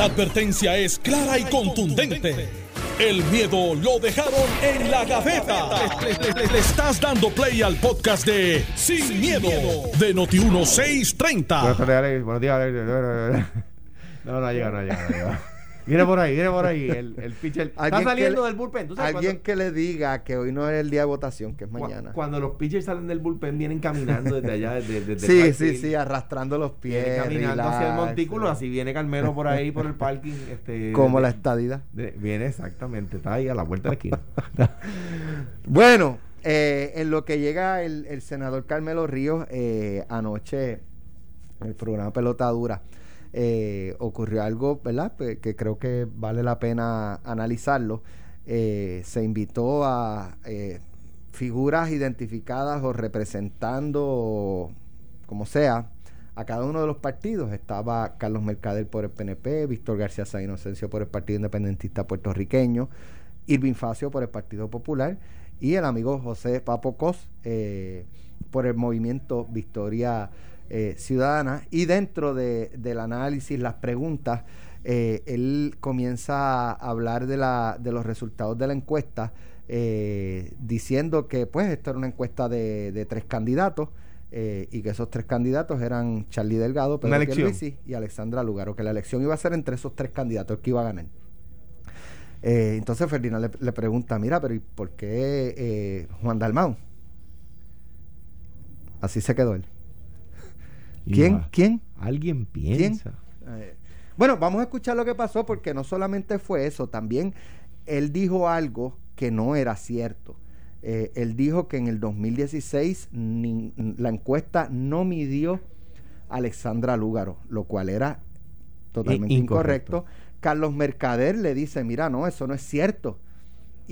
La advertencia es clara y contundente. El miedo lo dejaron en la gaveta. Le, estás dando play al podcast de Sin, miedo, de Noti1630. Buenos días. No, no llega, no llega, no llega. Viene por ahí, viene por ahí. El, el pitcher está saliendo del bullpen. alguien que le diga que hoy no es el día de votación, que es mañana. Cuando los pitchers salen del bullpen, vienen caminando desde allá. Desde, desde sí, sí, sí, arrastrando los pies. caminando hacia el montículo. Así viene Carmelo por ahí, por el parking. Este, Como la estadidad. viene exactamente, está ahí a la vuelta de la esquina. bueno, eh, en lo que llega el, el senador Carmelo Ríos, eh, anoche, en el programa Pelotadura eh, ocurrió algo, ¿verdad? que creo que vale la pena analizarlo. Eh, se invitó a eh, figuras identificadas o representando, como sea, a cada uno de los partidos. Estaba Carlos Mercader por el PNP, Víctor García San Inocencio por el Partido Independentista Puertorriqueño, Irving Facio por el Partido Popular y el amigo José Papo Cos por el movimiento Victoria eh, ciudadana y dentro de, del análisis, las preguntas, eh, él comienza a hablar de, la, de los resultados de la encuesta, eh, diciendo que pues esto era una encuesta de, tres candidatos y que esos tres candidatos eran Charlie Delgado, Pedro Pierluisi y Alexandra Lugaro, que la elección iba a ser entre esos tres candidatos que iba a ganar. entonces Ferdinand le, pregunta, mira, pero ¿y por qué Juan Dalmau? Así se quedó él. ¿Quién? ¿Quién? Alguien piensa. Eh, bueno, vamos a escuchar lo que pasó porque no solamente fue eso, también él dijo algo que no era cierto. Eh, él dijo que en el 2016 la encuesta no midió a Alexandra Lúgaro, lo cual era totalmente incorrecto. Carlos Mercader le dice, mira, no, eso no es cierto.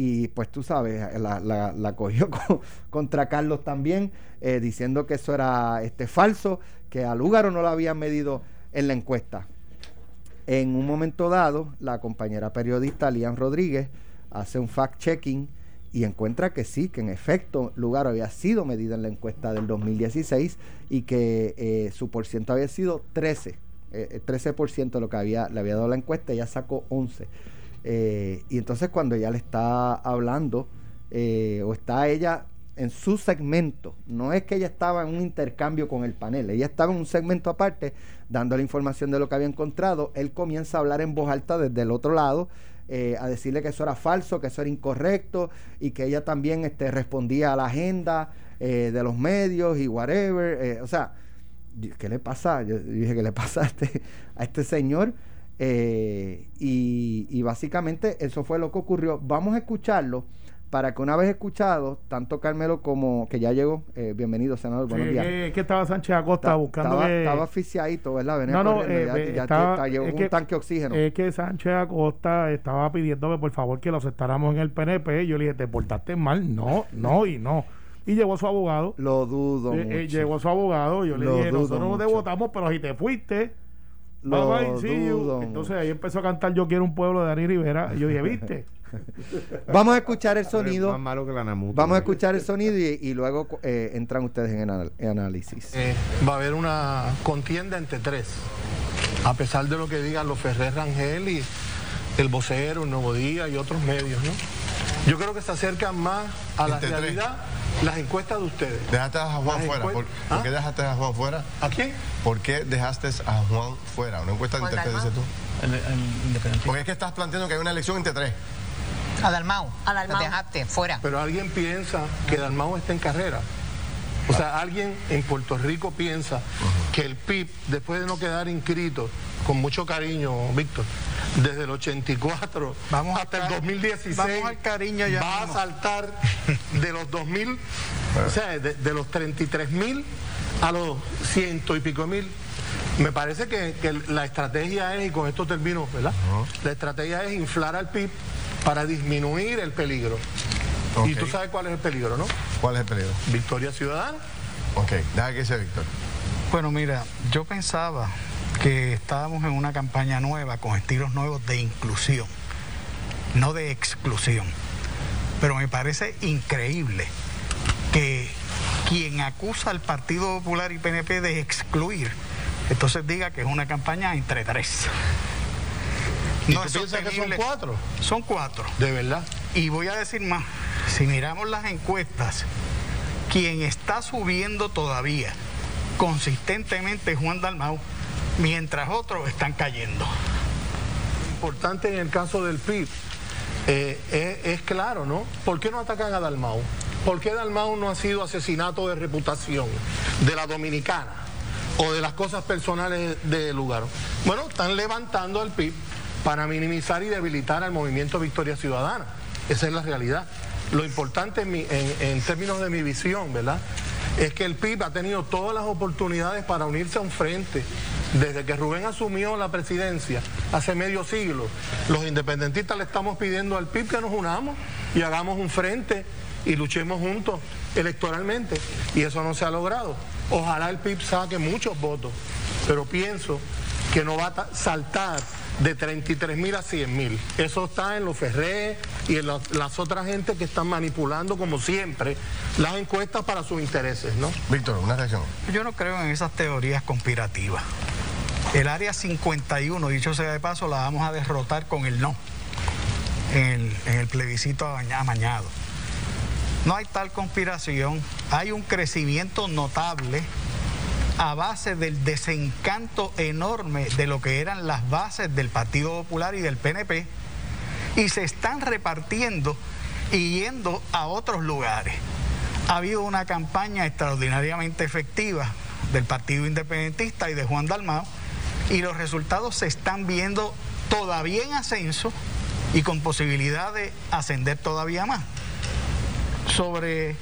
Y pues tú sabes, la, la, cogió contra Carlos también, eh, diciendo que eso era este, falso que a Lúgaro no lo habían medido en la encuesta. En un momento dado, la compañera periodista Lian Rodríguez hace un fact-checking y encuentra que sí, que en efecto Lugaro había sido medida en la encuesta del 2016 y que eh, su porciento había sido 13, eh, 13% eh, de lo que había, le había dado la encuesta, ella sacó 11. Eh, y entonces cuando ella le está hablando o está ella en su segmento. No es que ella estaba en un intercambio con el panel, ella estaba en un segmento aparte dando la información de lo que había encontrado. Él comienza a hablar en voz alta desde el otro lado. Eh, a decirle que eso era falso, que eso era incorrecto y que ella también este, respondía a la agenda eh, de los medios y whatever. Eh, o sea, ¿qué le pasa? Yo dije, ¿qué le pasa a este, a este señor? Y, y básicamente eso fue lo que ocurrió. Vamos a escucharlo para que una vez escuchado, tanto Carmelo como que ya llegó, eh, bienvenido senador, buenos días. Es que estaba Sánchez Acosta buscando estaba, que... estaba asfixiadito, ¿verdad? Venía no, no, eh, ya, estaba, llegó un tanque de oxígeno. Es que Sánchez Acosta estaba pidiéndome por favor que lo aceptáramos en el PNP. Yo le dije, ¿te portaste mal? No, no y no. Y llegó su abogado. Lo dudo eh, mucho. llegó su abogado. Yo le dije, nosotros no te votamos, pero si te fuiste... Lo dudo Entonces ahí empezó a cantar Yo quiero un pueblo de Dani Rivera. Y yo dije, ¿viste? Vamos a escuchar el sonido. Vamos a escuchar el sonido y, luego eh, entran ustedes en, análisis. Eh, va a haber una contienda entre tres. A pesar de lo que digan los Ferrer Rangel y el vocero, el Nuevo Día y otros medios, ¿no? Yo creo que se acercan más a la realidad las encuestas de ustedes. Dejaste a Juan fuera. ¿Por, ¿Ah? qué dejaste a Juan fuera? ¿A quién? ¿Por qué dejaste a Juan fuera? Una encuesta entre tres, dices tú. Porque es que estás planteando que hay una elección entre tres. A Dalmau. A Dalmau. Lo dejaste fuera. Pero alguien piensa que Dalmau está en carrera. O sea, alguien en Puerto Rico piensa que el PIB, después de no quedar inscrito, con mucho cariño, Víctor, desde el 84 vamos hasta el 2016, vamos al cariño ya va a saltar de los 2000, o sea, de, los 33 mil a los ciento y pico mil. Me parece que, la estrategia es, y con esto termino, ¿verdad? La estrategia es inflar al PIB para disminuir el peligro. Y tú sabes cuál es el peligro, ¿no? ¿Cuál es el peligro? Victoria Ciudadana. Ok, deja que sea Víctor. Bueno, mira, yo pensaba que estábamos en una campaña nueva con estilos nuevos de inclusión, no de exclusión. Pero me parece increíble que quien acusa al Partido Popular y PNP de excluir, entonces diga que es una campaña entre tres. no es piensas que son cuatro? Son cuatro. ¿De verdad? Y voy a decir más, si miramos las encuestas, quien está subiendo todavía consistentemente es Juan Dalmau, mientras otros están cayendo. Importante en el caso del PIB eh, es, claro, ¿no? ¿Por qué no atacan a Dalmau? ¿Por qué Dalmau no ha sido asesinato de reputación de la dominicana o de las cosas personales del lugar? Bueno, están levantando al PIB para minimizar y debilitar al movimiento Victoria Ciudadana. Esa es la realidad. Lo importante en, términos de mi visión, ¿verdad? Es que el PIB ha tenido todas las oportunidades para unirse a un frente. Desde que Rubén asumió la presidencia hace medio siglo, los independentistas le estamos pidiendo al PIB que nos unamos y hagamos un frente y luchemos juntos electoralmente. Y eso no se ha logrado. Ojalá el PIB saque muchos votos, pero pienso que no va a saltar de 33 mil a 100 mil. Eso está en los Ferré y en las otras gente que están manipulando, como siempre, las encuestas para sus intereses, ¿no? Víctor, una reacción. Yo no creo en esas teorías conspirativas. El área 51, dicho sea de paso, la vamos a derrotar con el no en el, en el plebiscito amañado. No hay tal conspiración, hay un crecimiento notable a base del desencanto enorme de lo que eran las bases del Partido Popular y del PNP y se están repartiendo y yendo a otros lugares. Ha habido una campaña extraordinariamente efectiva del Partido Independentista y de Juan Dalmao y los resultados se están viendo todavía en ascenso y con posibilidad de ascender todavía más. Sobre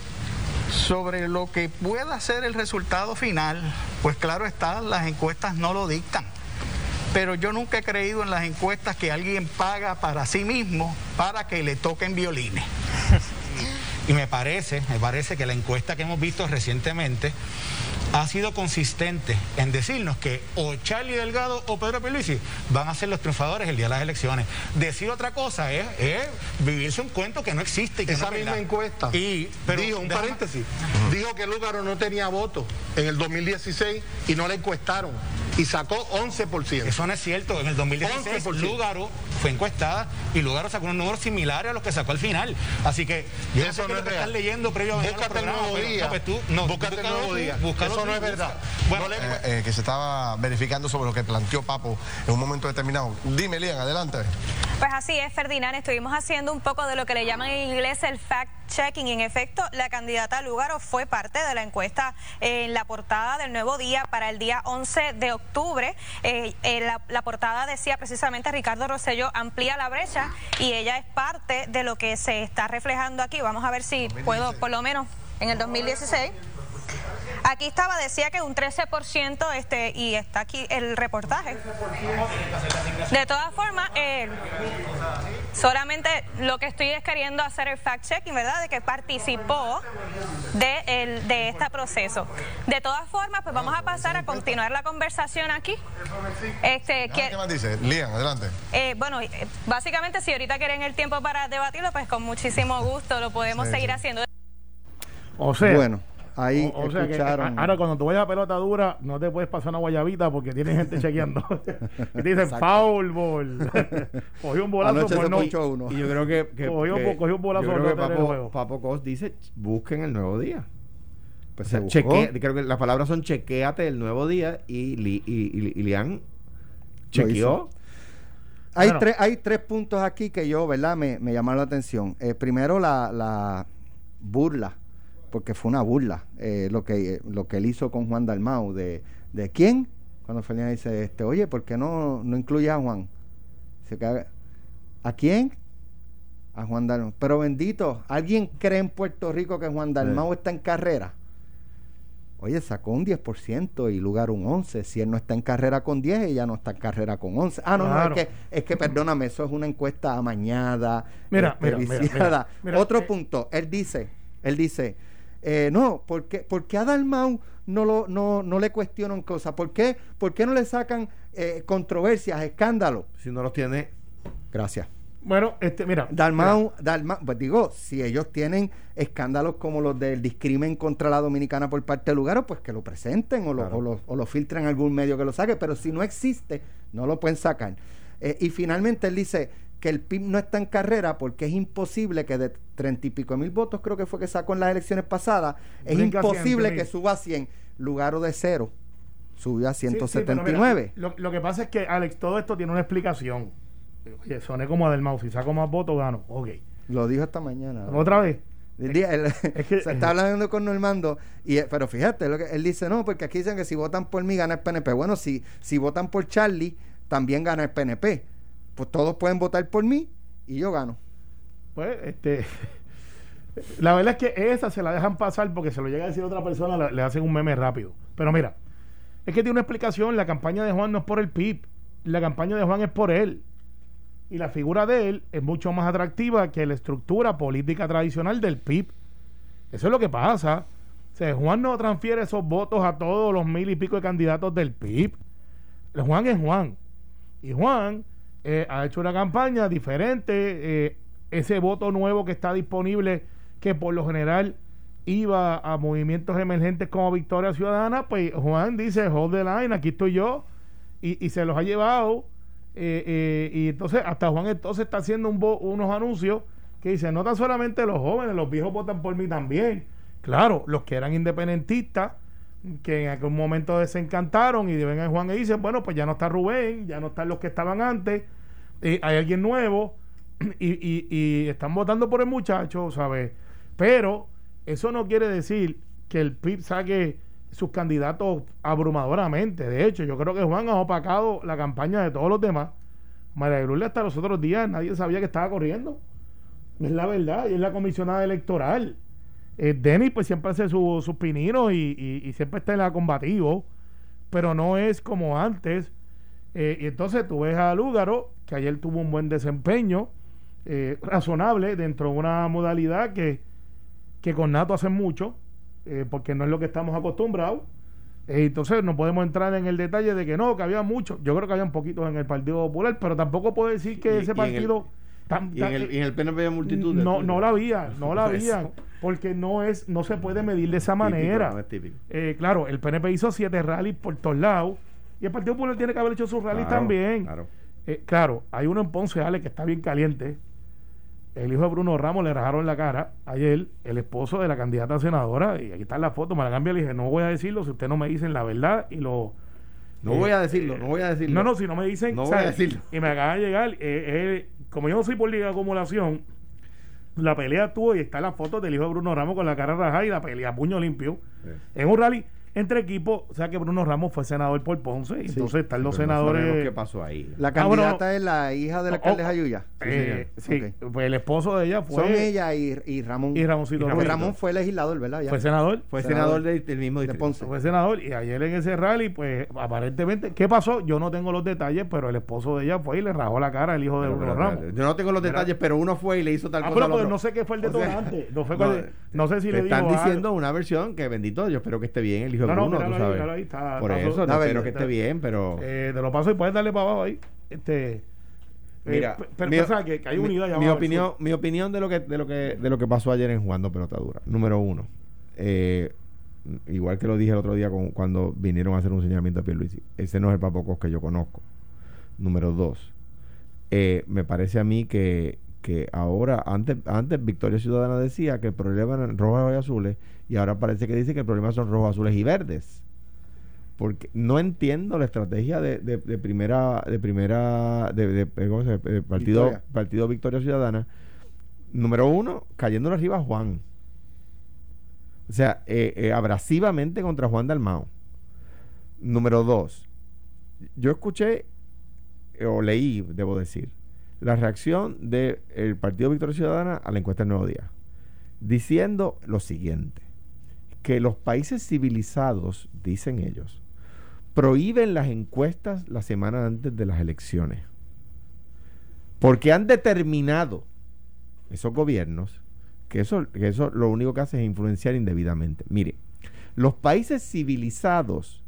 sobre lo que pueda ser el resultado final, pues claro está, las encuestas no lo dictan. Pero yo nunca he creído en las encuestas que alguien paga para sí mismo para que le toquen violines. Y me parece, me parece que la encuesta que hemos visto recientemente ha sido consistente en decirnos que o Charlie Delgado o Pedro Pierluisi van a ser los triunfadores el día de las elecciones. Decir otra cosa es, vivirse un cuento que no existe. Y que Esa misma encuesta y, dijo, un paréntesis, dijo que Lúgaro no tenía voto en el 2016 y no le encuestaron y sacó 11%. Eso no es cierto. En el 2016 Lugaro fue encuestada y Lugaro sacó unos números similares a los que sacó al final. Así que yo eso no, es real. leyendo previamente Búscate el nuevo día. No, pues tú, no, búscate el nuevo día. eso no es verdad. Bueno, eh, eh, que se estaba verificando sobre lo que planteó Papo en un momento determinado. Dime, Lian, adelante. Pues así es, Ferdinand. Estuvimos haciendo un poco de lo que le llaman en inglés el fact checking. En efecto, la candidata Lugaro fue parte de la encuesta en la portada del Nuevo Día para el día 11 de octubre. Eh, eh, la, portada decía precisamente Ricardo Rosello amplía la brecha y ella es parte de lo que se está reflejando aquí. Vamos a ver si puedo, por lo menos en el 2016. Aquí estaba, decía que un 13%, este, y está aquí el reportaje. De todas formas, eh, solamente lo que estoy es queriendo hacer el fact-checking, ¿verdad? De que participó de, de este proceso. De todas formas, pues vamos a pasar a continuar la conversación aquí. Este, ¿Qué más dice? Lian, adelante. Eh, bueno, eh, básicamente, si ahorita quieren el tiempo para debatirlo, pues con muchísimo gusto lo podemos seguir haciendo. O sea, bueno. Ahí escucharon. ahora, cuando tú vayas a pelota dura, no te puedes pasar una guayabita porque tiene gente chequeando. y dicen foul ball. cogió un bolazo por no. Uno. Y yo creo que. que cogió, cogió, un bolazo por no Papo, Cos dice: busquen el nuevo día. Pues se chequea, creo que las palabras son chequeate el nuevo día y, y, y, y Lian chequeó. Hay, tres, hay tres puntos aquí que yo, ¿verdad? Me, me llamaron la atención. Eh, primero, la, la burla porque fue una burla eh, lo, que, lo que él hizo con Juan Dalmau. ¿De, de quién? Cuando Ferdinand dice, este, oye, ¿por qué no, no incluye a Juan? ¿A quién? A Juan Dalmau. Pero bendito, ¿alguien cree en Puerto Rico que Juan Dalmau está en carrera? Oye, sacó un 10% y lugar un 11%. Si él no está en carrera con 10, ella no está en carrera con 11. Ah, no, no, es que, es que perdóname, eso es una encuesta amañada, mira, mira, mira, Otro eh, punto, él dice, él dice, eh, no, ¿por qué, ¿por qué a Dalmau no, lo, no, no le cuestionan cosas? ¿Por qué, ¿Por qué no le sacan eh, controversias, escándalos? Si no los tiene. Gracias. Bueno, este, mira. Dalmau, Dalmau, pues digo, si ellos tienen escándalos como los del discrimen contra la dominicana por parte del lugar, pues que lo presenten o, lo, o, lo, o lo filtren en algún medio que lo saque, pero si no existe, no lo pueden sacar. Eh, y finalmente él dice que el PIB no está en carrera porque es imposible que de treinta y pico mil votos, creo que fue que sacó en las elecciones pasadas, es imposible que suba a 100, lugar de cero. Subió a 179. lo, lo, que pasa es que, Alex, todo esto tiene una explicación. Oye, soné como Adelmau, si saco más votos, gano. Ok. Lo dijo esta mañana. ¿Otra vez? se está hablando con Normando, y, pero fíjate, lo que él dice, no, porque aquí dicen que si votan por mí gana el PNP. Bueno, si, si votan por Charlie, también gana el PNP. Pues todos pueden votar por mí y yo gano. Pues, este. La verdad es que esa se la dejan pasar porque se lo llega a decir otra persona, le, hacen un meme rápido. Pero mira, es que tiene una explicación. La campaña de Juan no es por el PIB, la campaña de Juan es por él y la figura de él es mucho más atractiva que la estructura política tradicional del PIB. Eso es lo que pasa. O Juan no transfiere esos votos a todos los mil y pico de candidatos del PIB. Juan es Juan. Y Juan eh, ha hecho una campaña diferente. Eh, ese voto nuevo que está disponible, que por lo general iba a movimientos emergentes como Victoria Ciudadana, pues Juan dice, hold the line, aquí estoy yo. Y, y se los ha llevado eh, eh, y entonces hasta Juan entonces está haciendo un unos anuncios que dice, no tan solamente los jóvenes, los viejos votan por mí también. Claro, los que eran independentistas, que en algún momento desencantaron y ven a Juan y dicen, bueno, pues ya no está Rubén, ya no están los que estaban antes, hay alguien nuevo y, y, y están votando por el muchacho, ¿sabes? Pero eso no quiere decir que el PIB saque sus candidatos abrumadoramente. De hecho, yo creo que Juan ha opacado la campaña de todos los demás. María hasta los otros días nadie sabía que estaba corriendo. Es la verdad, y es la comisionada electoral. Eh, Denis pues siempre hace sus pininos y, siempre está en la combativo, pero no es como antes. Eh, y entonces tú ves a Lúgaro, que ayer tuvo un buen desempeño, eh, razonable dentro de una modalidad que, que con Nato hace mucho, eh, porque no es lo que estamos acostumbrados. Eh, entonces no podemos entrar en el detalle de que no, que había muchos. Yo creo que había un poquito en el Partido Popular, pero tampoco puedo decir que ese partido... Y en, el, PNP había multitud no no la había no la había porque no es no se puede medir de esa manera eh, claro el PNP hizo siete rallies por todos lados y el Partido Popular tiene que haber hecho sus rallies también claro. claro hay uno en Ponce Ale que está bien caliente el hijo de Bruno Ramos le rajaron la cara ayer, el esposo de la candidata senadora, y aquí está la foto, me la cambia, le dije, no voy a decirlo si ustedes no me dicen la verdad y lo... No voy a decirlo, no voy a decirlo. No, no, si no me dicen... No voy a decirlo. Y me acaba de llegar, eh, eh, como yo no soy por liga de acumulación, la pelea tuvo y está la foto del hijo de Bruno Ramos con la cara rajada y la pelea puño limpio. En un rally entre equipos, o sea que Bruno Ramos fue senador por Ponce, y entonces están los senadores. ¿Qué pasó ahí? La ah, candidata es la hija de la alcalde Ayuya. Eh, sí, pues el esposo de ella fue. Son ella y, y Ramón. Y Ramoncito. Y Ramón fue legislador, ¿verdad? Fue senador. Fue senador, del mismo distrito. De Ponce. Fue senador y ayer en ese rally, pues aparentemente, ¿qué pasó? Yo no tengo los detalles, pero el esposo de ella fue y le rajó la cara al hijo de Bruno Ramos. Yo no tengo los detalles, pero uno fue y le hizo tal ah, cosa. Pero pues no sé qué fue el detonante. no, fue no, sé si le Están diciendo una versión que bendito, yo espero que esté bien el hijo de Bruno, tú sabes por eso, no, espero que esté bien, pero. Eh, te lo paso y puedes darle para abajo ahí. Este. Eh, Mira, pero mi, que, hay unidad mi, opinión, mi opinión de lo que de lo que de lo que pasó ayer en jugando pelota dura. Número uno, eh, igual que lo dije el otro día cuando vinieron a hacer un señalamiento a Pierluisi, ese no es el papocos que yo conozco. Número dos, me parece a mí que, que ahora, antes, antes Victoria Ciudadana decía que el problema eran rojos y azules, y ahora parece que dice que el problema son rojos, azules y verdes. Porque no entiendo la estrategia de, de, primera de primera de, partido Victoria. partido Victoria Ciudadana. Número uno cayéndole arriba a Juan. O sea eh, eh, abrasivamente contra Juan Dalmao. Número dos yo escuché eh, o leí debo decir la reacción del partido Victoria Ciudadana a la encuesta del Nuevo Día diciendo lo siguiente que los países civilizados dicen ellos prohíben las encuestas la semana antes de las elecciones. Porque han determinado esos gobiernos que eso, que eso lo único que hace es influenciar indebidamente. Mire, los países civilizados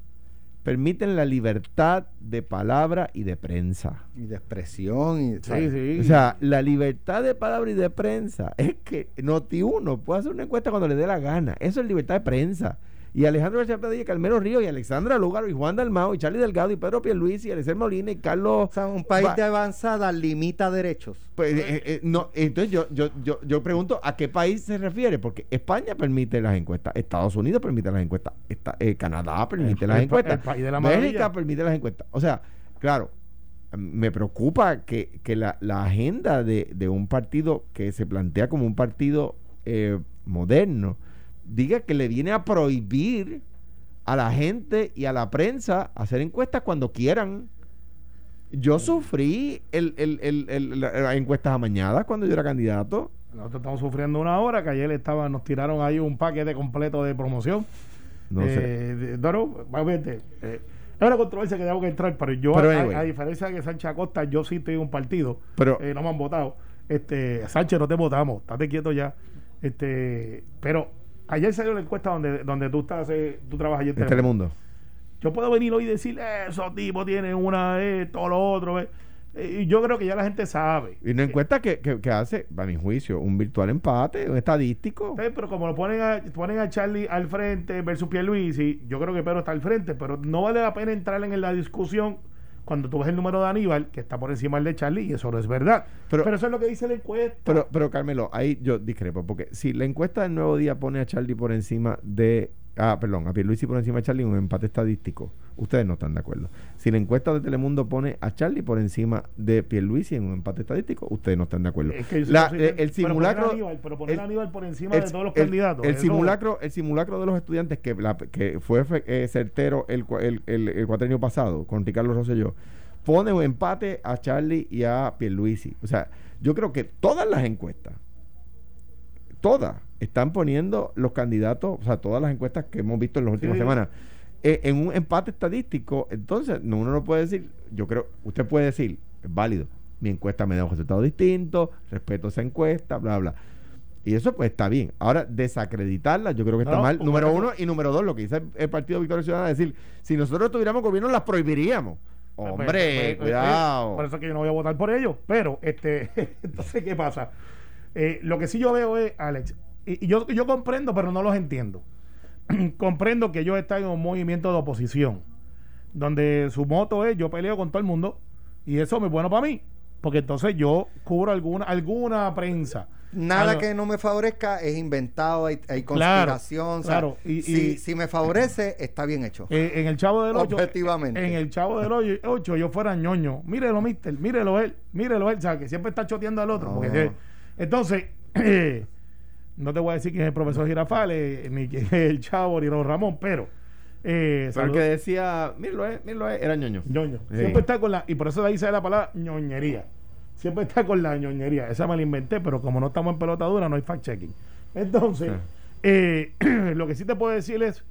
permiten la libertad de palabra y de prensa. Y de expresión. Y, O sea, la libertad de palabra y de prensa es que Noti1 puede hacer una encuesta cuando le dé la gana. Eso es libertad de prensa. Y Alejandro García Padilla, Carmelo Río y Alexandra Lúgaro y Juan Dalmao y Charlie Delgado y Pedro Pierluisi y Alexer Molina y Carlos... O sea, un país de avanzada limita derechos. Pues, eh, eh, no, entonces yo, yo, yo, yo pregunto, ¿a qué país se refiere? Porque España permite las encuestas, Estados Unidos permite las encuestas, eh, Canadá permite las encuestas, México permite las encuestas. O sea, claro, me preocupa que, que la, la, agenda de, de, un partido que se plantea como un partido moderno, diga que le viene a prohibir a la gente y a la prensa hacer encuestas cuando quieran. Yo sufrí el, el, las encuestas amañadas cuando yo era candidato. Nosotros estamos sufriendo una hora que ayer estaba, nos tiraron ahí un paquete completo de promoción. No sé. Eh, es una controversia que tengo que entrar, pero yo, a, diferencia de que Sánchez Acosta, yo sí tengo un partido. Pero, eh, no me han votado. Este, Sánchez, no te votamos, estate quieto ya. Este, pero Ayer salió la encuesta donde, donde tú estás, eh, tú trabajas ayer en Telemundo. Yo puedo venir hoy y decir, esos tipos tienen una, todo lo otro. Eh, y yo creo que ya la gente sabe. Y una encuesta que, que, hace, a mi juicio, un virtual empate, un estadístico. pero como lo ponen a, ponen a Charlie al frente versus Pierluisi, yo creo que Pedro está al frente, pero no vale la pena entrar en la discusión cuando tú ves el número de Aníbal, que está por encima del de Charlie, y eso no es verdad. Pero, eso es lo que dice la encuesta. Pero, pero Carmelo, ahí yo discrepo, porque si la encuesta del nuevo día pone a Charlie por encima de ah, perdón, a Pierluisi por encima de Charlie un empate estadístico. Ustedes no están de acuerdo. Si la encuesta de Telemundo pone a Charlie por encima de Pierluisi en un empate estadístico, ustedes no están de acuerdo. Eh, el simulacro pero poner, a Aníbal, por encima de todos los candidatos. El simulacro, el simulacro de los estudiantes que, que fue eh, certero el, el, el, cuatrenio pasado con Ricardo Rosselló pone un empate a Charlie y a Pierluisi. O sea, yo creo que todas las encuestas, todas, están poniendo los candidatos, o sea, todas las encuestas que hemos visto en las últimas semanas, eh, en un empate estadístico. Entonces, no, uno no puede decir, yo creo, usted puede decir, es válido, mi encuesta me da un resultado distinto, respeto esa encuesta, bla, bla. Y eso pues está bien. Ahora, desacreditarla, yo creo que está mal. Número uno y número dos, lo que dice el, Partido Victoria Ciudadana, es decir, si nosotros tuviéramos gobierno, las prohibiríamos. Pues, Hombre, pues, pues, cuidado. Por eso que yo no voy a votar por ellos. Pero, este, entonces, ¿qué pasa? Eh, lo que sí yo veo es, Alex, y, yo, yo comprendo, pero no los entiendo. comprendo que ellos están en un movimiento de oposición, donde su moto es yo peleo con todo el mundo, y eso es bueno para mí, porque entonces yo cubro alguna, alguna prensa nada que no me favorezca es inventado, hay, conspiración. Claro, y, si, me favorece, está bien hecho. Eh, en el Chavo del 8. Objetivamente. En el Chavo del 8, yo fuera ñoño. Mírelo, mister, mírelo él, mírelo él, ¿sabes? Que siempre está choteando al otro. Entonces, no te voy a decir quién es el profesor Girafales, ni quién es el Chavo, ni Ramón, pero. Eh, pero el que decía, míralo, eh, míralo, era ñoño. ñoño. Siempre está con la. Y por eso de ahí sale la palabra ñoñería siempre está con la ñoñería. Esa me la inventé, pero como no estamos en pelota dura, no hay fact-checking. Entonces, eh, lo que sí te puedo decir es,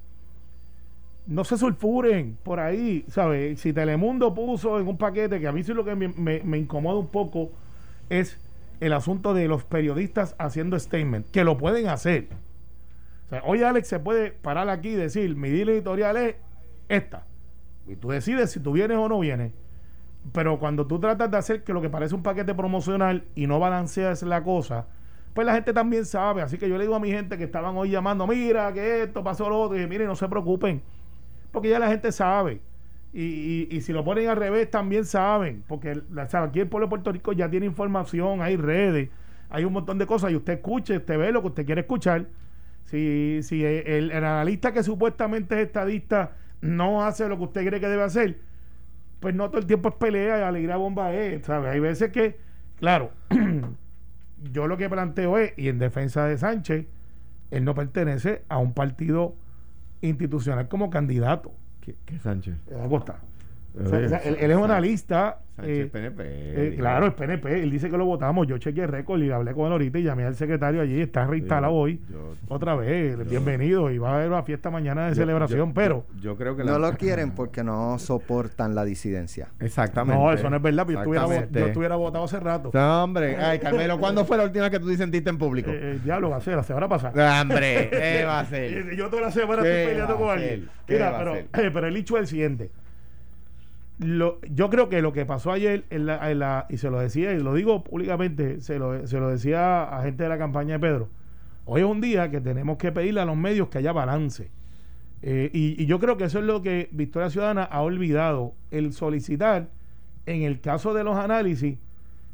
no se sulfuren por ahí, ¿sabes? Si Telemundo puso en un paquete, que a mí sí lo que me, incomoda un poco es el asunto de los periodistas haciendo statement, que lo pueden hacer. O sea, hoy Alex se puede parar aquí y decir, mi editorial es esta. Y tú decides si tú vienes o no vienes. Pero cuando tú tratas de hacer que lo que parece un paquete promocional y no balanceas la cosa, pues la gente también sabe. Así que yo le digo a mi gente que estaban hoy llamando, mira, que esto pasó lo otro, y mire, no se preocupen, porque ya la gente sabe. Y, y, si lo ponen al revés, también saben, porque aquí el pueblo de Puerto Rico ya tiene información, hay redes, hay un montón de cosas, y usted escuche, usted ve lo que usted quiere escuchar. Si, si el, el analista que supuestamente es estadista no hace lo que usted cree que debe hacer, pues no todo el tiempo es pelea y alegría bomba es, ¿sabes? Hay veces que, claro, yo lo que planteo es, y en defensa de Sánchez, él no pertenece a un partido institucional como candidato. ¿Qué, Sánchez? Acosta. Él, es una analista eh, PNP. Eh, claro, es PNP. Él dice que lo votamos. Yo chequeé el récord y hablé con él ahorita y llamé al secretario allí. Está reinstalado hoy. otra vez. bienvenido. Y va a haber una fiesta mañana de celebración. pero yo, creo que no lo quieren porque no soportan la disidencia. Exactamente. No, eso no es verdad. Yo estuviera, yo estuviera votado hace rato. No, hombre. Ay, Carmelo, ¿cuándo fue la última que tú disentiste en público? Eh, eh diablo, va a ser la semana pasada. hombre, ¿qué va a ser? yo toda la semana estoy peleando con alguien. Mira, pero, pero el hecho es el siguiente lo, yo creo que lo que pasó ayer en la, y se lo decía y lo digo públicamente se lo, se lo decía a gente de la campaña de Pedro hoy es un día que tenemos que pedirle a los medios que haya balance Eh, y, yo creo que eso es lo que Victoria Ciudadana ha olvidado, el solicitar, en el caso de los análisis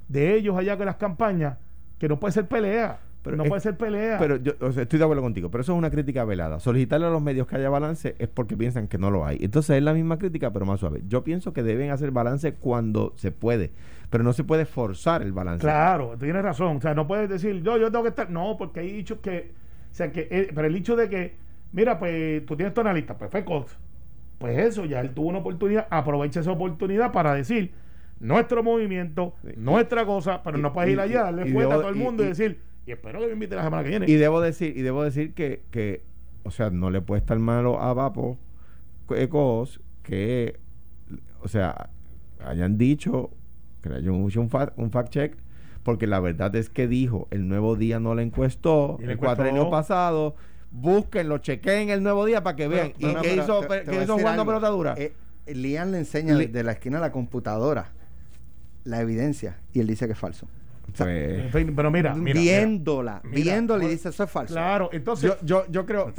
de ellos allá con las campañas, que no puede ser pelea. Pero no puede ser pelea. Pero yo estoy de acuerdo contigo, pero eso es una crítica velada. Solicitarle a los medios que haya balance es porque piensan que no lo hay. Entonces es la misma crítica, pero más suave. Yo pienso que deben hacer balance cuando se puede, pero no se puede forzar el balance. Claro, tienes razón. O sea, no puedes decir, yo, yo tengo que estar. No, porque hay dichos que. O sea, que. Eh, pero el dicho de que, mira, pues tú tienes tu analista, pues fue Cox. Pues eso, ya él tuvo una oportunidad, aprovecha esa oportunidad para decir nuestro movimiento, nuestra cosa, pero no puedes ir allá, darle fuerza a todo el mundo y decir y espero que me invite la semana que viene. Y debo decir, y debo decir que, que o sea, no le puede estar malo a Vapo Ecos que, o sea, hayan dicho que le hayan hecho un, fact, un fact check, porque la verdad es que dijo, el nuevo día no le encuestó, el cuatrenio pasado, búsquenlo, chequeen el nuevo día para que vean. ¿Y qué hizo, ¿qué hizo jugando pelota dura? Eh, Lian le enseña de la esquina de la computadora la evidencia y él dice que es falso. Pues, pero mira, viéndola, viéndola y dice eso es falso. Claro, entonces yo, yo, creo,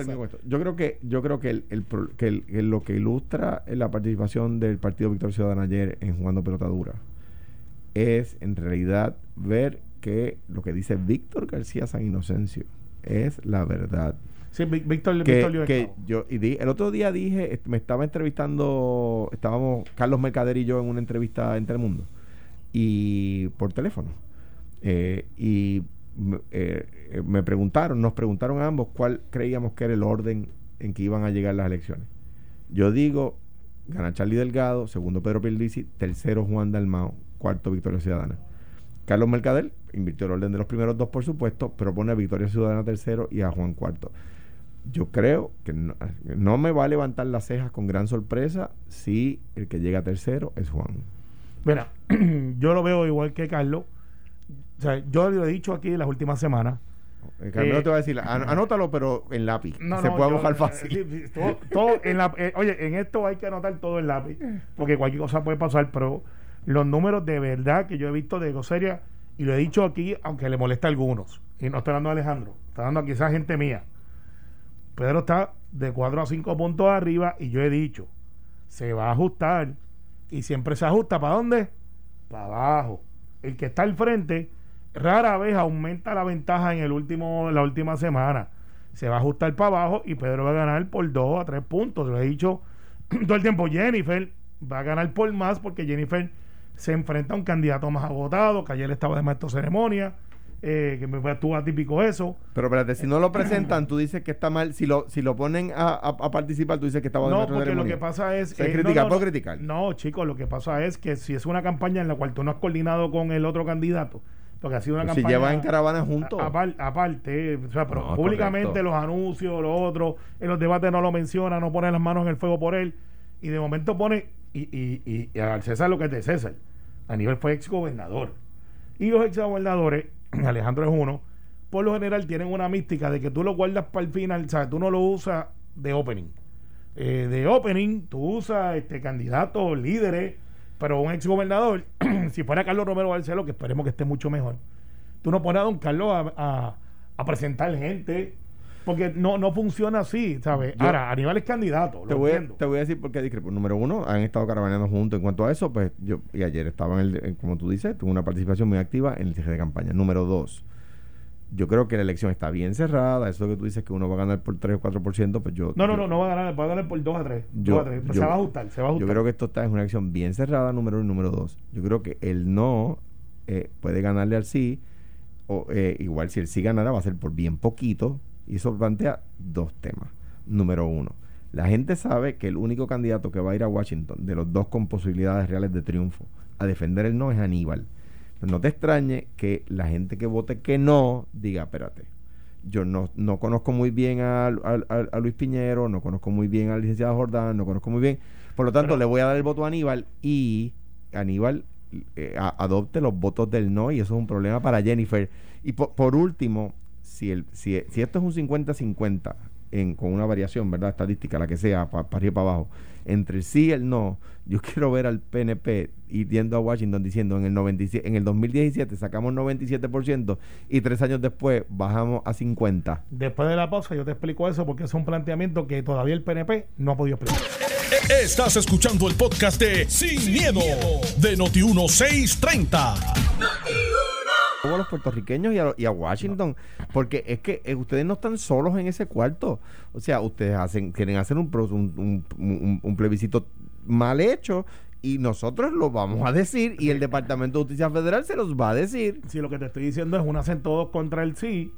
yo creo que yo creo que, el, que, lo que ilustra la participación del Partido Victoria Ciudadana ayer en jugando pelota dura es en realidad ver que lo que dice Víctor García San Inocencio es la verdad. Sí, Víctor, que, yo y el otro día dije, me estaba entrevistando, estábamos Carlos Mercader y yo en una entrevista en Telemundo y por teléfono eh, y eh, me preguntaron, nos preguntaron a ambos cuál creíamos que era el orden en que iban a llegar las elecciones. Yo digo, gana Charlie Delgado, segundo Pedro Pierluisi, tercero Juan Dalmao, cuarto Victoria Ciudadana. Carlos Mercader invirtió el orden de los primeros dos, por supuesto, pero pone a Victoria Ciudadana tercero y a Juan cuarto. Yo creo que no, no me va a levantar las cejas con gran sorpresa si el que llega tercero es Juan. Mira, yo lo veo igual que Carlos o sea, yo lo he dicho aquí en las últimas semanas. El eh, te va a decir, anótalo, pero en lápiz. se puede buscar eh, fácil. todo, en la, eh, oye, en esto hay que anotar todo en lápiz, porque cualquier cosa puede pasar, pero los números de verdad que yo he visto de Goseria, y lo he dicho aquí, aunque le molesta a algunos, y no estoy hablando a Alejandro, está dando aquí esa gente mía. Pedro está de 4 a 5 puntos arriba, y yo he dicho, se va a ajustar, y siempre se ajusta, ¿para dónde? Para abajo. El que está al frente rara vez aumenta la ventaja en el último, la última semana. Se va a ajustar para abajo y Pedro va a ganar por 2 a 3 puntos. Lo he dicho todo el tiempo. Jennifer va a ganar por más porque Jennifer se enfrenta a un candidato más agotado, que ayer estaba de maestro ceremonia. Eh, que me estuvo atípico eso. Pero espérate, si no lo presentan, tú dices que está mal. Si lo, si lo ponen a, participar, tú dices que estaba de No, porque lo que pasa es. Eh, criticar no, criticar. No, chicos, lo que pasa es que si es una campaña en la cual tú no has coordinado con el otro candidato, porque ha sido una campaña. Si llevan en caravana juntos. Aparte, o sea, pero públicamente los anuncios, lo otro, en los debates no lo menciona, no pone las manos en el fuego por él. Y de momento pone, y, y, y, al César lo que es de César. A nivel fue ex gobernador. Y los ex gobernadores, Alejandro es uno, por lo general tienen una mística de que tú lo guardas para el final, ¿sabes? Tú no lo usas de opening. Eh, de opening, tú usas este candidatos, líderes pero un ex gobernador, si fuera Carlos Romero Barceló, que esperemos que esté mucho mejor, tú no pones a don Carlos a, presentar gente. Porque no, no funciona así, ¿sabes? Ahora, Aníbal es candidato. Te, voy a, te voy a decir por qué discrepo. Número uno, han estado caravaneando juntos. En cuanto a eso, pues yo, y ayer estaba en el, como tú dices, tuve una participación muy activa en el cierre de campaña. Número dos, yo creo que la elección está bien cerrada. Eso que tú dices que uno va a ganar por 3 o 4%, pues yo. No, no, no, no va a ganar, va a ganar por 2 a 3. Yo, a 3. se va a ajustar, se va a ajustar. Yo creo que esto está en una elección bien cerrada, número uno y número dos. Yo creo que el no eh, puede ganarle al sí. O, eh, igual si el sí ganara va a ser por bien poquito. Y eso plantea dos temas. Número uno, la gente sabe que el único candidato que va a ir a Washington, de los dos con posibilidades reales de triunfo, a defender el no es Aníbal no te extrañe que la gente que vote que no diga, espérate, yo no, no conozco muy bien a, Luis Piñero, no conozco muy bien al licenciado Jordán, no conozco muy bien. Por lo tanto, le voy a dar el voto a Aníbal y Aníbal eh, adopte los votos del no y eso es un problema para Jennifer. Y por, último, si, el, si, si esto es un 50-50 en, con una variación, ¿verdad? Estadística, la que sea, para arriba y para abajo, entre el sí y el no, yo quiero ver al PNP yendo a Washington diciendo en el 97, en el 2017 sacamos 97% y tres años después bajamos a 50. Después de la pausa yo te explico eso porque es un planteamiento que todavía el PNP no ha podido explicar. Estás escuchando el podcast de Sin, miedo, de Noti 1630 a los puertorriqueños y a, y a Washington, porque es que eh, ustedes no están solos en ese cuarto. O sea, ustedes hacen quieren hacer un, un, un, un plebiscito mal hecho y nosotros lo vamos a decir y el Departamento de Justicia Federal se los va a decir. Si lo que te estoy diciendo es un hacen todos contra el sí,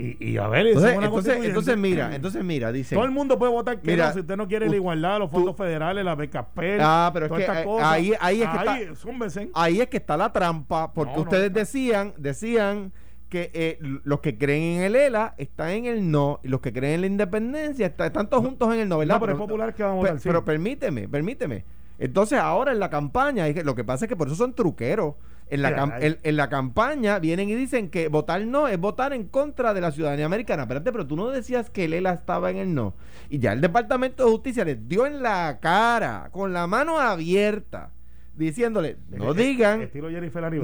y, a ver, entonces, entonces, mira, entonces mira, dice. Todo el mundo puede votar que mira, si usted no quiere la igualdad, los fondos federales, la beca PEL, Ah, pero es que ahí, ahí, es que está, ahí es que está la trampa, porque ustedes decían, decían que eh, los que creen en el ELA están en el no y los que creen en la independencia están, todos juntos en el no, ¿verdad? No, pero, es popular que vamos a decir. Pero permíteme, permíteme. Entonces ahora en la campaña, lo que pasa es que por eso son truqueros. En la, en, la campaña vienen y dicen que votar no es votar en contra de la ciudadanía americana. Espérate, pero tú no decías que el ELA estaba en el no. Y ya el Departamento de Justicia les dio en la cara, con la mano abierta, diciéndole, no digan,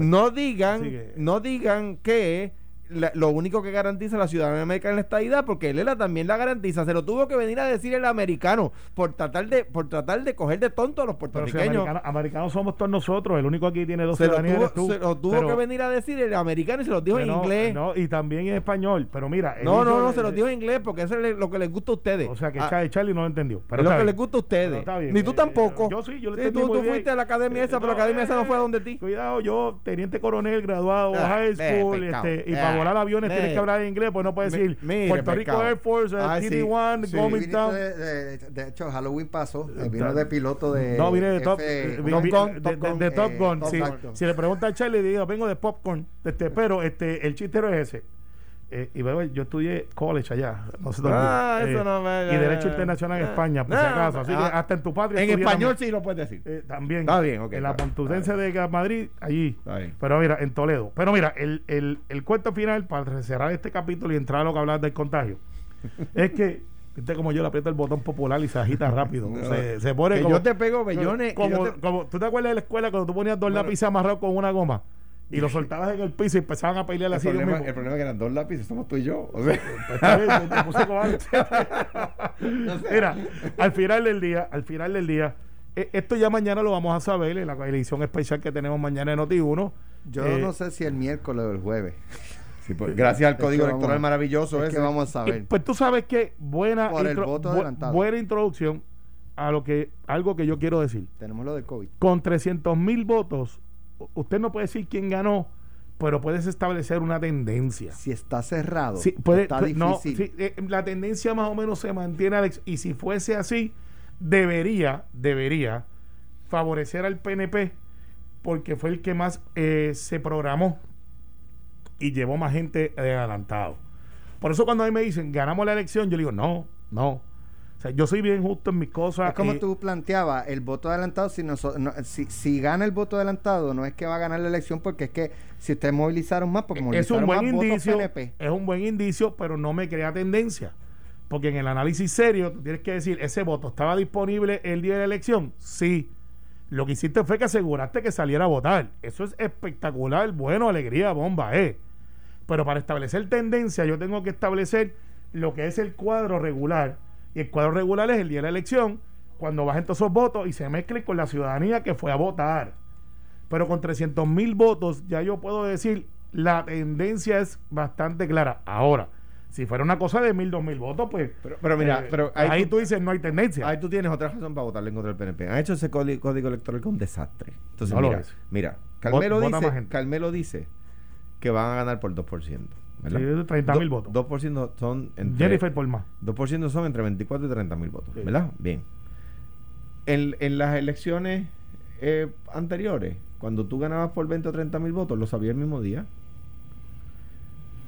no digan, no digan que lo único que garantiza la ciudadanía americana en la estadidad, porque él también la garantiza. Se lo tuvo que venir a decir el americano por tratar de por tratar de coger de tonto a los puertorriqueños. americanos, somos todos nosotros. El único aquí tiene dos se ciudadanías. Lo tuvo, Se lo tuvo que venir a decir el americano y se lo dijo en inglés. No, y también en español. Pero mira. No, no, no, se lo dijo en inglés porque eso es lo que les gusta a ustedes. O sea que ah, Charlie no lo entendió. Pero es lo que les gusta a ustedes. Ni tú eh, tampoco. yo sí, yo le tú, tú fuiste a la academia esa, pero la academia esa no fue a donde ti. Cuidado, yo, teniente coronel, graduado, ah, high school, este, y para volar aviones tienes que hablar inglés, pues no puede decir Puerto Rico Air Force, TD1, sí. De, hecho, Halloween pasó, vino de piloto de. No, vine de Top, de, Top Gun. Si le pregunta a Charlie, digo, vengo de Popcorn. Este, pero este, el chistero es ese. Eh, y bueno, yo estudié college allá. No sé ah, eso eh, no me, Y Derecho Internacional en España, por si acaso. Así que ah, hasta en tu patria. En español sí lo puedes decir. Eh, también. Está bien, ok. En la Pontucense de Madrid, allí. Pero mira, en Toledo. Pero mira, el, el, el cuento final, para cerrar este capítulo y entrar a lo que hablas del contagio, es que Viste como yo le aprieto el botón popular y se agita rápido. se, se, pone como, yo te pego bellones. Como, como, ¿Tú te acuerdas de la escuela cuando tú ponías dos lápices amarrados con una goma? Y lo soltabas en el piso y empezaban a pelear así. El problema, el problema es que eran dos lápices, somos tú y yo. O sea. Mira, al final del día, al final del día, e, esto ya mañana lo vamos a saber en la edición especial que tenemos mañana en Noti1. Yo eh, no sé si el miércoles o el jueves. Pues, gracias al código electoral maravilloso es que vamos a saber. pues tú sabes que buena, buena introducción a lo que algo que yo quiero decir. Tenemos lo del COVID. Con 300 mil votos usted no puede decir quién ganó, pero puedes establecer una tendencia. Si está cerrado, puede, está difícil. Eh, la tendencia más o menos se mantiene, Alex, y si fuese así, debería, debería favorecer al PNP porque fue el que más eh, se programó y llevó más gente adelantado. Por eso cuando a mí me dicen, ganamos la elección, yo digo, no, no yo soy bien justo en mis cosas. Es como tú planteabas, el voto adelantado, si, si, si, gana el voto adelantado, no es que va a ganar la elección, porque es que si ustedes movilizaron más, porque movilizaron es un buen indicio, Es un buen indicio, pero no me crea tendencia. Porque en el análisis serio, tú tienes que decir, ¿ese voto estaba disponible el día de la elección? Sí. Lo que hiciste fue que aseguraste que saliera a votar. Eso es espectacular, bueno, alegría, bomba, eh. Pero para establecer tendencia, yo tengo que establecer lo que es el cuadro regular y el cuadro regular es el día de la elección, cuando bajen todos esos votos y se mezclen con la ciudadanía que fue a votar. Pero con 300 mil votos, ya yo puedo decir, la tendencia es bastante clara. Ahora, si fuera una cosa de mil, dos mil votos, pues. Pero, mira, eh, pero ahí, tú, dices no hay tendencia. Ahí tú tienes otra razón para votarle en contra del PNP. Han hecho ese código, electoral que es un desastre. Entonces, mira, mira, Carmelo dice, Carmelo dice que van a ganar por 2%. ¿Verdad? Sí, 30 mil votos. 2% son entre, Jennifer por más. 2% son entre 24 y 30 mil votos, ¿verdad? Bien. En, en las elecciones eh, anteriores, cuando tú ganabas por 20 o 30 mil votos, lo sabías el mismo día.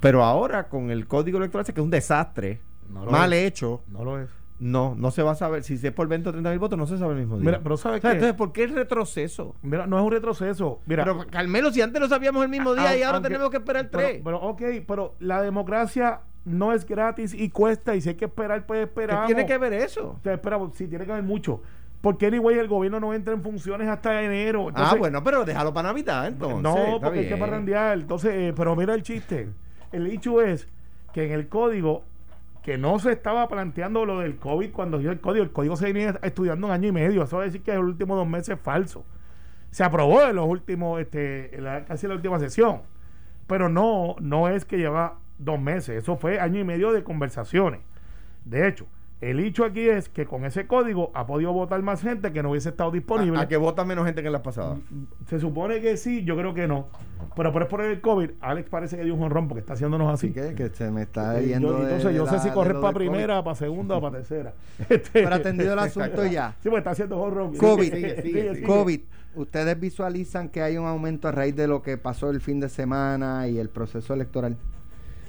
Pero ahora con el código electoral, que es un desastre, mal hecho. No lo es. No, no se va a saber. Si es por 20 o 30 mil votos, no se sabe el mismo día. Mira, pero ¿sabes qué? Entonces, ¿por qué el retroceso? Mira, no es un retroceso. Mira, pero menos si antes lo sabíamos el mismo día y ahora tenemos que esperar tres. Pero, ok, pero la democracia no es gratis y cuesta y si hay que esperar, pues esperar. ¿Qué tiene que ver eso? Esperamos, sí, tiene que ver mucho. Porque anyway el gobierno no entra en funciones hasta enero. ah, bueno, pero déjalo para Navidad entonces. No, porque hay que parrandear. Entonces, eh, pero mira el chiste. El hecho es que en el código, que no se estaba planteando lo del COVID cuando dio el código, el código se venía estudiando un año y medio. Eso va a decir que en los últimos dos meses es falso. Se aprobó en los últimos, este, casi la última sesión. Pero no, no es que lleva dos meses. Eso fue año y medio de conversaciones. De hecho, el hecho aquí es que con ese código ha podido votar más gente que no hubiese estado disponible. ¿A, que vota menos gente que en las pasadas? Mm, mm, se supone que sí, yo creo que no. Pero por, por el COVID, Alex parece que dio un honrón porque está haciéndonos así. ¿Qué? Que se me está eh, yendo. entonces yo sé si correr para primera, para segunda o para tercera. Este, Pero atendido el asunto ya. Sí, pues está haciendo honrón. COVID. COVID. ¿Ustedes visualizan que hay un aumento a raíz de lo que pasó el fin de semana y el proceso electoral?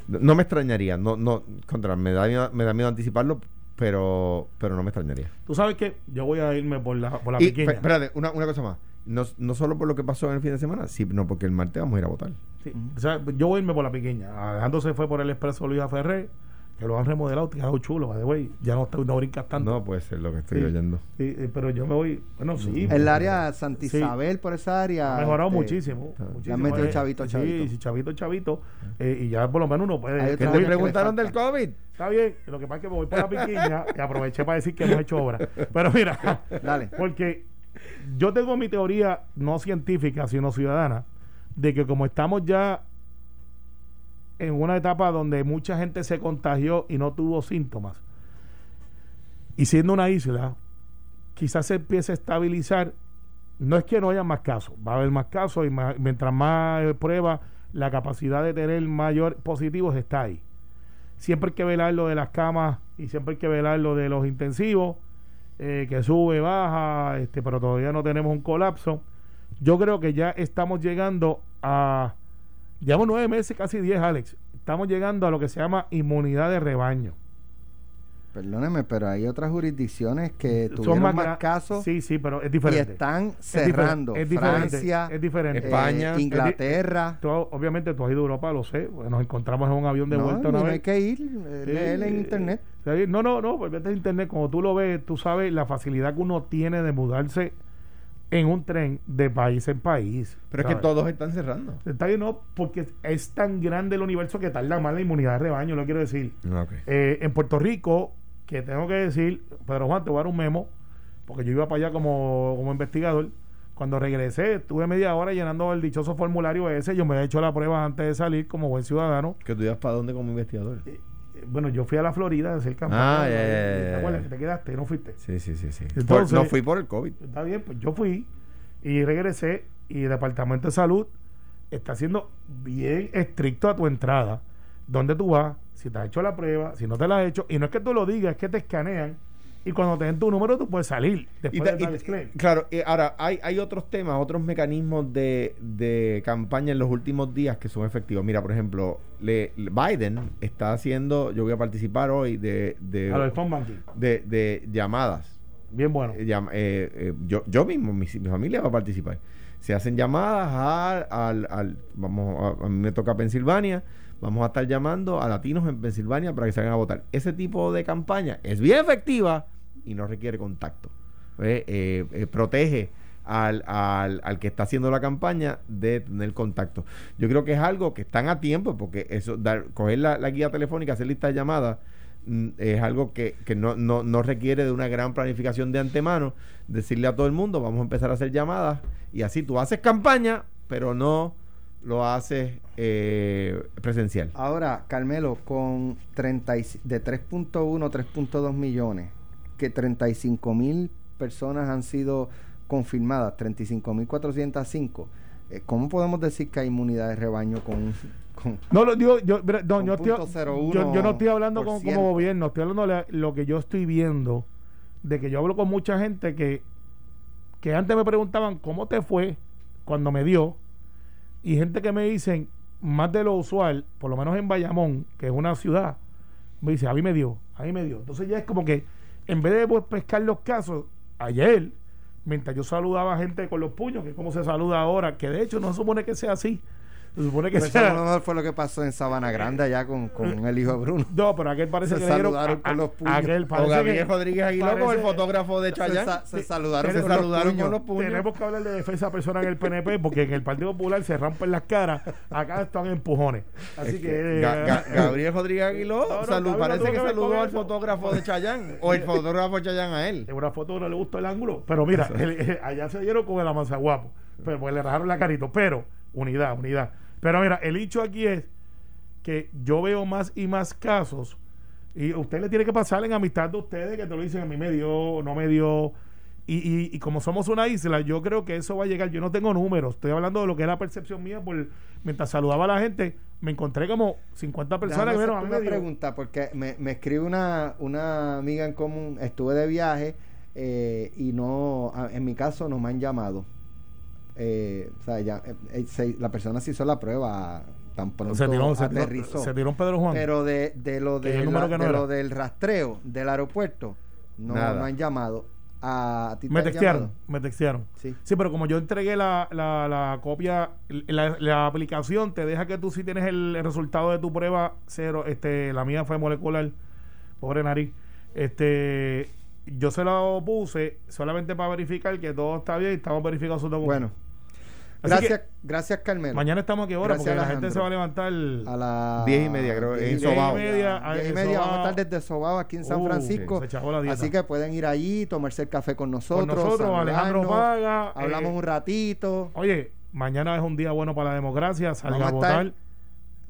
No me extrañaría, no, no, contra, me da me da miedo anticiparlo pero pero no me extrañaría. Tú sabes que yo voy a irme por la, por la pequeña. Espérate, una, una cosa más. No, no solo por lo que pasó en el fin de semana, sino porque el martes vamos a ir a votar. Sí, o sea, yo voy a irme por la pequeña. Alejandro se fue por el expreso Luis Ferrer que lo han remodelado, te ha dado chulo, güey. Ya no, está, no brincas tanto. No puede ser lo que estoy oyendo. Sí, pero yo me voy, bueno, sí. El área Santa Isabel, por esa área. Ha mejorado este, muchísimo. Ya han metido chavito, chavito. Sí, chavito, chavito. Eh, y ya por lo menos uno puede. Que te preguntaron del COVID. Está bien, lo que pasa es que me voy por la piquiña y aproveché para decir que hemos hecho obra. Pero mira, Dale. porque yo tengo mi teoría no científica, sino ciudadana, de que como estamos ya en una etapa donde mucha gente se contagió y no tuvo síntomas. Y siendo una isla, quizás se empiece a estabilizar. No es que no haya más casos, va a haber más casos y mientras más pruebas, la capacidad de tener mayor positivos está ahí. Siempre hay que velar lo de las camas y siempre hay que velar lo de los intensivos, eh, que sube, baja, este, pero todavía no tenemos un colapso. Yo creo que ya estamos llegando a Llevamos nueve meses, casi diez, Alex. Estamos llegando a lo que se llama inmunidad de rebaño. Perdóneme, pero hay otras jurisdicciones que tuvieron más, casos. Sí, sí, pero es diferente. Y están cerrando. Es diferente, Francia, es diferente. España, eh, Inglaterra. obviamente tú has ido a Europa, lo sé. Nos encontramos en un avión de vuelta. No, no hay que ir, léele en internet. No, no, no, pues vete en internet. Como tú lo ves, tú sabes la facilidad que uno tiene de mudarse en un tren de país en país. Pero es que todos están cerrando. Está bien, no, porque es tan grande el universo que tarda más la inmunidad de rebaño, lo quiero decir. Eh, en Puerto Rico, que tengo que decir, Pedro Juan, te voy a dar un memo, porque yo iba para allá como, como investigador. Cuando regresé, estuve media hora llenando el dichoso formulario ese. Yo me he hecho la prueba antes de salir como buen ciudadano. ¿Que tú ibas para dónde como investigador? Eh, bueno, yo fui a la Florida a hacer campaña. Ah, ¿Te acuerdas que te quedaste? ¿No fuiste? Sí, sí, sí. sí. Entonces, no fui por el COVID. Está bien, pues yo fui y regresé y el Departamento de Salud está siendo bien estricto a tu entrada. ¿Dónde tú vas? Si te has hecho la prueba, si no te la has hecho. Y no es que tú lo digas, es que te escanean y cuando te den tu número tú puedes salir después y, Claro, ahora hay, hay otros temas, otros mecanismos de, campaña en los últimos días que son efectivos. Mira, por ejemplo, le, Biden está haciendo, yo voy a participar hoy de... de, de, de llamadas. Bien bueno. Eh, eh, eh, yo, yo mismo, mi, familia va a participar. Se hacen llamadas al, al, vamos, a, a mí me toca Pensilvania vamos a estar llamando a latinos en Pensilvania para que salgan a votar. Ese tipo de campaña es bien efectiva, y no requiere contacto. Eh, eh, protege al, al, al, que está haciendo la campaña de tener contacto. Yo creo que es algo que están a tiempo, porque eso, coger la, guía telefónica, hacer lista de llamadas, mm, es algo que, que no, no, no, requiere de una gran planificación de antemano. Decirle a todo el mundo, vamos a empezar a hacer llamadas, y así tú haces campaña, pero no lo haces eh, presencial. Ahora, Carmelo, con 30 de 3.1, 3.2 millones que 35 mil personas han sido confirmadas, 35 mil 405. Eh, ¿Cómo podemos decir que hay inmunidad de rebaño con... no, lo digo, yo, no, yo, estoy, yo, no estoy hablando como gobierno, estoy hablando de lo que yo estoy viendo, de que yo hablo con mucha gente que, que antes me preguntaban cómo te fue cuando me dio, y gente que me dicen más de lo usual, por lo menos en Bayamón, que es una ciudad, me dice, a mí me dio, a mí me dio. Entonces ya es como que en vez de pues, pescar los casos, ayer, mientras yo saludaba a gente con los puños, que es como se saluda ahora, que de hecho no se supone que sea así, Se supone que sea. Eso fue lo que pasó en Sabana Grande allá con, con el hijo de Bruno. No, pero aquel parece se que saludaron con los puños. Aquel parece o Gabriel Rodríguez Aguiló con el fotógrafo de Chayanne. Se, saludaron, con, saludaron los puños. Tenemos que hablar de defensa personal en el PNP porque en el Partido Popular se rompen las caras. Acá están empujones. Así que. Gabriel Rodríguez Aguiló parece que saludó al fotógrafo de Chayanne o el fotógrafo de Chayanne a él. En una foto no le gustó el ángulo. Pero mira, allá se dieron con el amanzaguapo. Pero pues le rajaron la carita. Pero, unidad, unidad. Pero mira, el hecho aquí es que yo veo más y más casos. Y usted le tiene que pasar en amistad de ustedes que te lo dicen a mí me dio, no me dio. Y, y, como somos una isla, yo creo que eso va a llegar. Yo no tengo números, estoy hablando de lo que es la percepción mía. Por, mientras saludaba a la gente, me encontré como 50 personas que vieron a una pregunta, porque me, me escribe una, una amiga en común, estuve de viaje eh, y no, en mi caso no me han llamado. Eh, o sea, ya, eh, la persona se hizo la prueba tan pronto se tiró, aterrizó. Se tiró, Pedro Juan. Pero de, de lo, de, de lo del rastreo del aeropuerto, no, no han llamado. A, me textearon, me textearon. Sí. sí, pero como yo entregué la, la, la copia, la, la, aplicación te deja que tú sí tienes el, el, resultado de tu prueba cero. Este, la mía fue molecular, pobre nariz. Este, yo se lo puse solamente para verificar que todo está bien y estamos verificando su documento. Bueno, Gracias, gracias Carmelo. Mañana estamos aquí ahora porque la gente se va a levantar a las diez y media, creo. en Sobao. Diez y media, diez y media vamos a estar desde Sobao aquí en San uh, Francisco. así que pueden ir allí, tomarse el café con nosotros. Con nosotros, Alejandro Paga. Hablamos eh, un ratito. Oye, mañana es un día bueno para la democracia. Salga a votar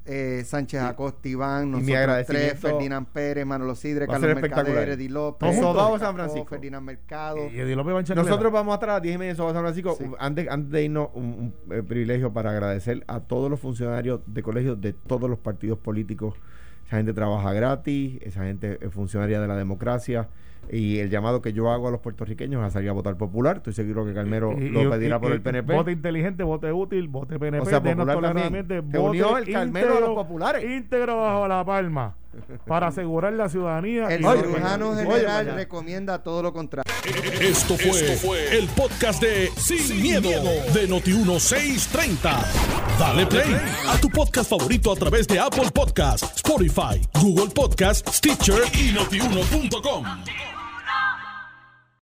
eh, Sánchez Acosta, Iván, nosotros tres, Ferdinand Pérez, Manolo Sidre, Carlos Mercader, Eddie López, Sobao San Francisco, Ferdinand Mercado. Y Eddie López Nosotros vamos a estar a las 10 y media en Sobao San Francisco. Antes, antes de irnos, un, eh, privilegio para agradecer a todos los funcionarios de colegios de todos los partidos políticos. Esa gente trabaja gratis, esa gente es funcionaria de la democracia y el llamado que yo hago a los puertorriqueños a salir a votar popular. Estoy seguro que Calmero lo pedirá por el PNP. Vote inteligente, vote útil, vote PNP. O sea, popular también. unió el Calmero a los populares. Íntegro bajo la palma para asegurar la ciudadanía. El cirujano general recomienda todo lo contrario. Esto fue, el podcast de Sin, miedo, de Noti1630. Dale play a tu podcast favorito a través de Apple Podcasts, Spotify, Google Podcasts, Stitcher y notiuno.com.